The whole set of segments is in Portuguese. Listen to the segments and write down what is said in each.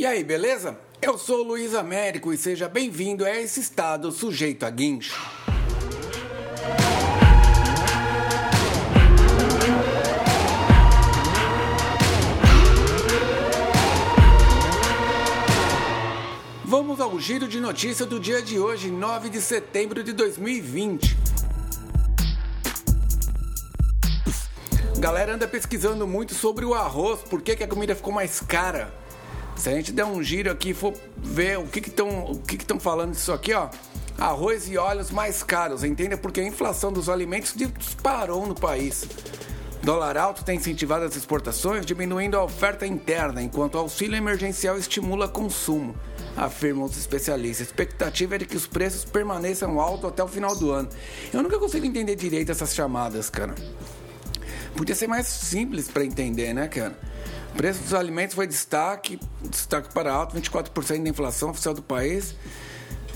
E aí, beleza? Eu sou Luiz Américo e seja bem-vindo a esse estado sujeito a guincho. Vamos ao giro de notícia do dia de hoje, 9 de setembro de 2020. Galera anda pesquisando muito sobre o arroz, por que, que a comida ficou mais cara. Se a gente der um giro aqui e for ver o que estão que estão falando disso aqui, ó. Arroz e óleos mais caros, entenda? Porque a inflação dos alimentos disparou no país. Dólar alto tem incentivado as exportações, diminuindo a oferta interna, enquanto o auxílio emergencial estimula consumo, afirmam os especialistas. A expectativa é de que os preços permaneçam altos até o final do ano. Eu nunca consigo entender direito essas chamadas, cara. Podia ser mais simples para entender, né, cara? O preço dos alimentos foi destaque, destaque para alto, 24% da inflação oficial do país.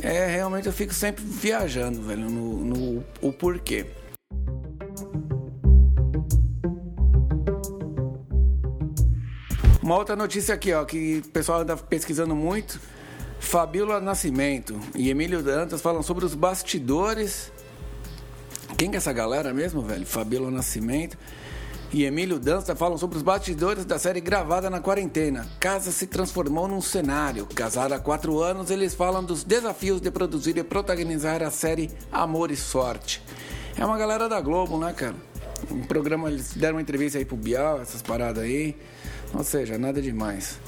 É, realmente eu fico sempre viajando, velho, no, no o porquê. Uma outra notícia aqui, ó, que o pessoal anda pesquisando muito. Fabíola Nascimento e Emílio Dantas falam sobre os bastidores. Quem que é essa galera mesmo, velho? Fabíola Nascimento e Emílio Dantas falam sobre os bastidores da série gravada na quarentena. Casa se transformou num cenário. Casado há quatro anos, eles falam dos desafios de produzir e protagonizar a série Amor e Sorte. É uma galera da Globo, né, cara? Um programa, eles deram uma entrevista aí pro Bial, essas paradas aí. Ou seja, nada demais.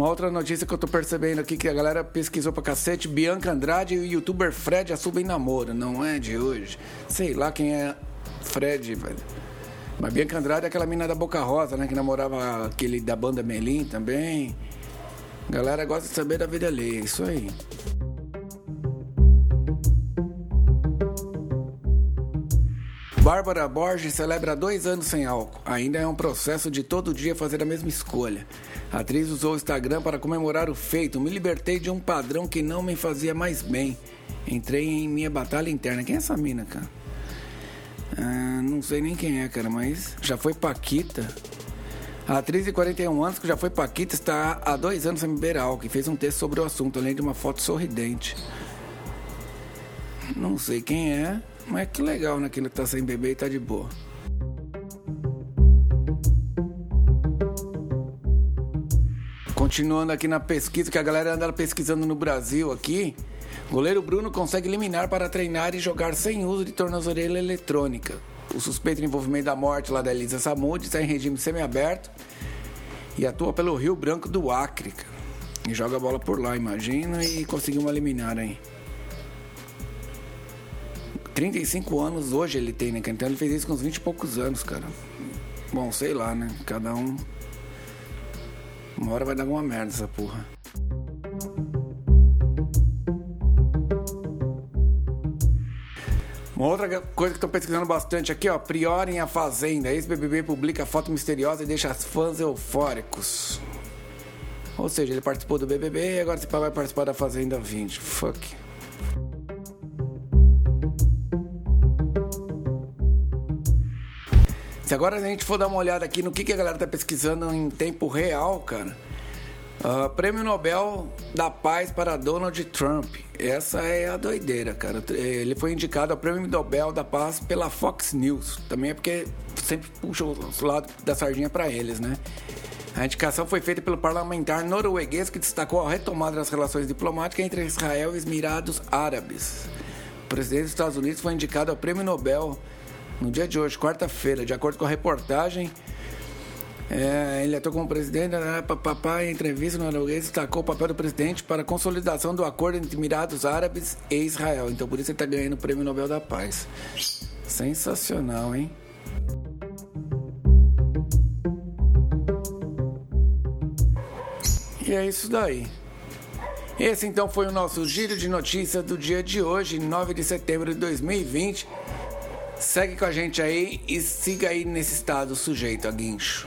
Uma outra notícia que eu tô percebendo aqui que a galera pesquisou pra cacete: Bianca Andrade e o youtuber Fred assumem namoro. Não é de hoje. Sei lá quem é Fred, velho. Mas Bianca Andrade é aquela mina da Boca Rosa, né? Que namorava aquele da banda Melim também. A galera gosta de saber da vida alheia, isso aí. Bárbara Borges celebra dois anos sem álcool. Ainda é um processo de todo dia fazer a mesma escolha. A atriz usou o Instagram para comemorar o feito. Me libertei de um padrão que não me fazia mais bem. Entrei em minha batalha interna. Quem é essa mina, cara? Ah, não sei nem quem é, cara, mas já foi Paquita. A atriz de 41 anos, que já foi Paquita, está há dois anos sem beber álcool e fez um texto sobre o assunto, além de uma foto sorridente. Não sei quem é, mas que legal, né? Que ele tá sem beber e tá de boa. Continuando aqui na pesquisa, que a galera anda pesquisando no Brasil aqui. Goleiro Bruno consegue eliminar para treinar e jogar sem uso de tornozeleira eletrônica. O suspeito de envolvimento da morte lá da Elisa Samud está em regime semiaberto e atua pelo Rio Branco do Acre. E joga a bola por lá, imagina, e conseguiu uma liminar aí. 35 anos hoje ele tem, né? Então ele fez isso com uns 20 e poucos anos, cara. Bom, sei lá, né? Cada um. Uma hora vai dar alguma merda essa porra. Uma outra coisa que estou pesquisando bastante aqui, ó. Priorem a Fazenda. Ex-BBB publica foto misteriosa e deixa os fãs eufóricos. Ou seja, ele participou do BBB e agora vai participar da Fazenda 20. Fuck. Se agora a gente for dar uma olhada aqui no que, que a galera tá pesquisando em tempo real, cara. Uh, Prêmio Nobel da Paz para Donald Trump. Essa é a doideira, cara. Ele foi indicado ao Prêmio Nobel da Paz pela Fox News. Também é porque sempre puxa o lado da sardinha para eles, né? A indicação foi feita pelo parlamentar norueguês que destacou a retomada das relações diplomáticas entre Israel e os Emirados Árabes. O presidente dos Estados Unidos foi indicado ao Prêmio Nobel no dia de hoje, quarta-feira, de acordo com a reportagem. É, ele atuou como presidente, né, papai, em entrevista no norueguês, destacou o papel do presidente para a consolidação do acordo entre Emirados Árabes e Israel. Então, por isso ele está ganhando o Prêmio Nobel da Paz. Sensacional, hein? E é isso daí. Esse então foi o nosso giro de notícias do dia de hoje, 9 de setembro de 2020. Segue com a gente aí e siga aí nesse estado sujeito a guincho.